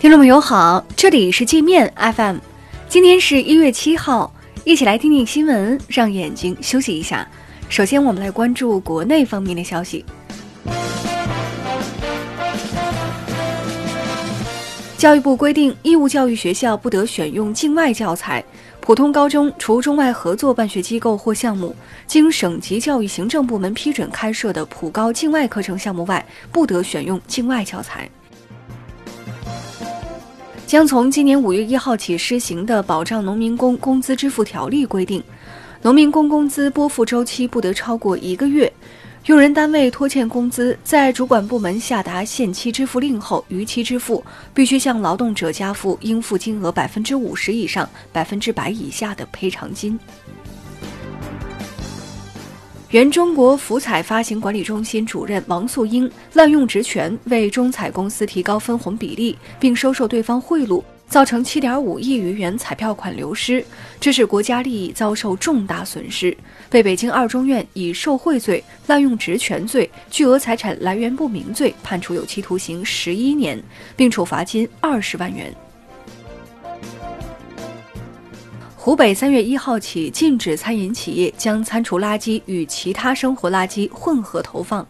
听众朋友好，这里是界面 FM，今天是一月七号，一起来听听新闻，让眼睛休息一下。首先，我们来关注国内方面的消息。教育部规定，义务教育学校不得选用境外教材。普通高中除中外合作办学机构或项目经省级教育行政部门批准开设的普高境外课程项目外，不得选用境外教材。将从今年五月一号起施行的《保障农民工工资支付条例》规定，农民工工资拨付周期不得超过一个月。用人单位拖欠工资，在主管部门下达限期支付令后逾期支付，必须向劳动者加付应付金额百分之五十以上、百分之百以下的赔偿金。原中国福彩发行管理中心主任王素英滥用职权，为中彩公司提高分红比例，并收受对方贿赂，造成七点五亿余元彩票款流失，致使国家利益遭受重大损失，被北京二中院以受贿罪、滥用职权罪、巨额财产来源不明罪判处有期徒刑十一年，并处罚金二十万元。湖北三月一号起禁止餐饮企业将餐厨垃圾与其他生活垃圾混合投放，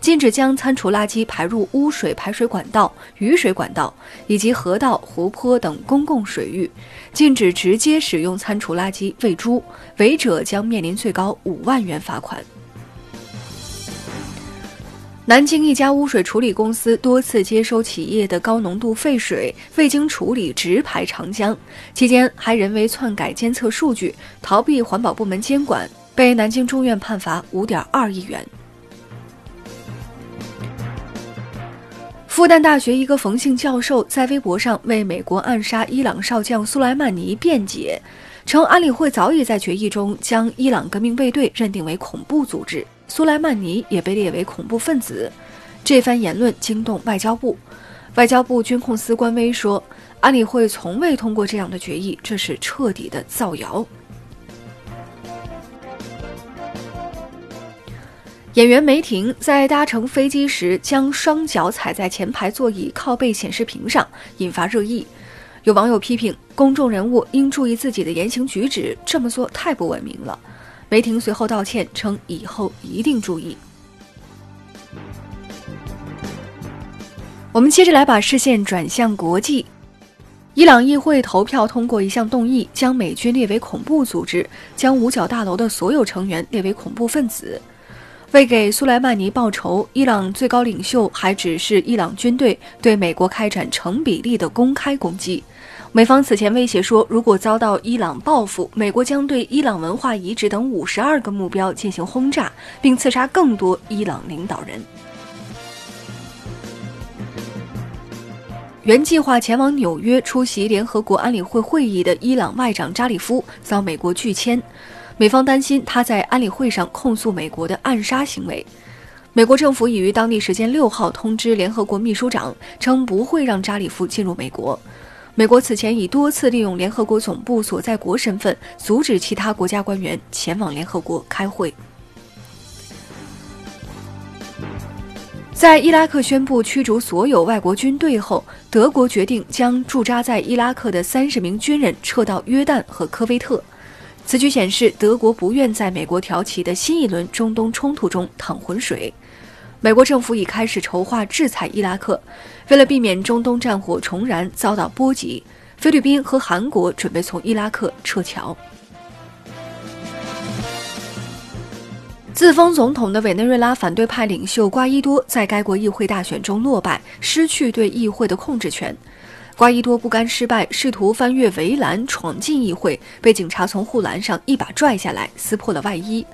禁止将餐厨垃圾排入污水排水管道、雨水管道以及河道、湖泊等公共水域，禁止直接使用餐厨垃圾喂猪，违者将面临最高五万元罚款。南京一家污水处理公司多次接收企业的高浓度废水，未经处理直排长江，期间还人为篡改监测数据，逃避环保部门监管，被南京中院判罚五点二亿元。复旦大学一个冯姓教授在微博上为美国暗杀伊朗少将苏莱曼尼辩解，称安理会早已在决议中将伊朗革命卫队认定为恐怖组织。苏莱曼尼也被列为恐怖分子，这番言论惊动外交部。外交部军控司官微说，安理会从未通过这样的决议，这是彻底的造谣。演员梅婷在搭乘飞机时将双脚踩在前排座椅靠背显示屏上，引发热议。有网友批评，公众人物应注意自己的言行举止，这么做太不文明了。梅婷随后道歉，称以后一定注意。我们接着来把视线转向国际，伊朗议会投票通过一项动议，将美军列为恐怖组织，将五角大楼的所有成员列为恐怖分子。为给苏莱曼尼报仇，伊朗最高领袖还指示伊朗军队对美国开展成比例的公开攻击。美方此前威胁说，如果遭到伊朗报复，美国将对伊朗文化遗址等五十二个目标进行轰炸，并刺杀更多伊朗领导人。原计划前往纽约出席联合国安理会会议的伊朗外长扎里夫遭美国拒签，美方担心他在安理会上控诉美国的暗杀行为。美国政府已于当地时间六号通知联合国秘书长，称不会让扎里夫进入美国。美国此前已多次利用联合国总部所在国身份，阻止其他国家官员前往联合国开会。在伊拉克宣布驱逐所有外国军队后，德国决定将驻扎在伊拉克的三十名军人撤到约旦和科威特。此举显示德国不愿在美国挑起的新一轮中东冲突中淌浑水。美国政府已开始筹划制裁伊拉克，为了避免中东战火重燃遭到波及，菲律宾和韩国准备从伊拉克撤侨。自封总统的委内瑞拉反对派领袖瓜伊多在该国议会大选中落败，失去对议会的控制权。瓜伊多不甘失败，试图翻越围栏闯进议会，被警察从护栏上一把拽下来，撕破了外衣。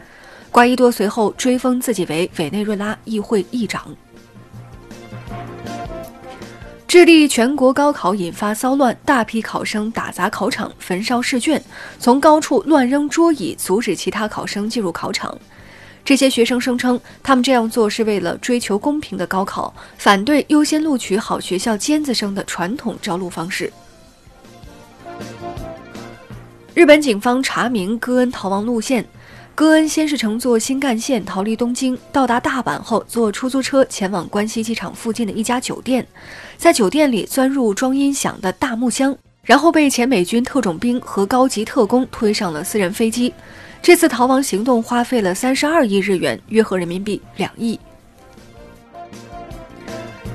瓜伊多随后追封自己为委内瑞拉议会议长。智利全国高考引发骚乱，大批考生打砸考场、焚烧试卷，从高处乱扔桌椅，阻止其他考生进入考场。这些学生声称，他们这样做是为了追求公平的高考，反对优先录取好学校尖子生的传统招录方式。日本警方查明戈恩逃亡路线。戈恩先是乘坐新干线逃离东京，到达大阪后坐出租车前往关西机场附近的一家酒店，在酒店里钻入装音响的大木箱，然后被前美军特种兵和高级特工推上了私人飞机。这次逃亡行动花费了三十二亿日元，约合人民币两亿。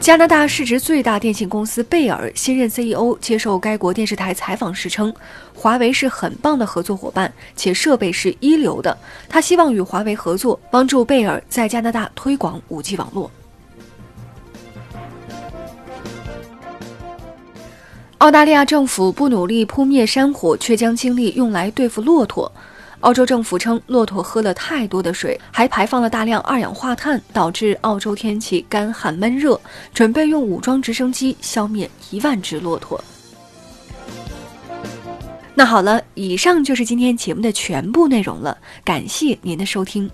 加拿大市值最大电信公司贝尔新任 CEO 接受该国电视台采访时称，华为是很棒的合作伙伴，且设备是一流的。他希望与华为合作，帮助贝尔在加拿大推广 5G 网络。澳大利亚政府不努力扑灭山火，却将精力用来对付骆驼。澳洲政府称，骆驼喝了太多的水，还排放了大量二氧化碳，导致澳洲天气干旱闷热，准备用武装直升机消灭一万只骆驼。那好了，以上就是今天节目的全部内容了，感谢您的收听。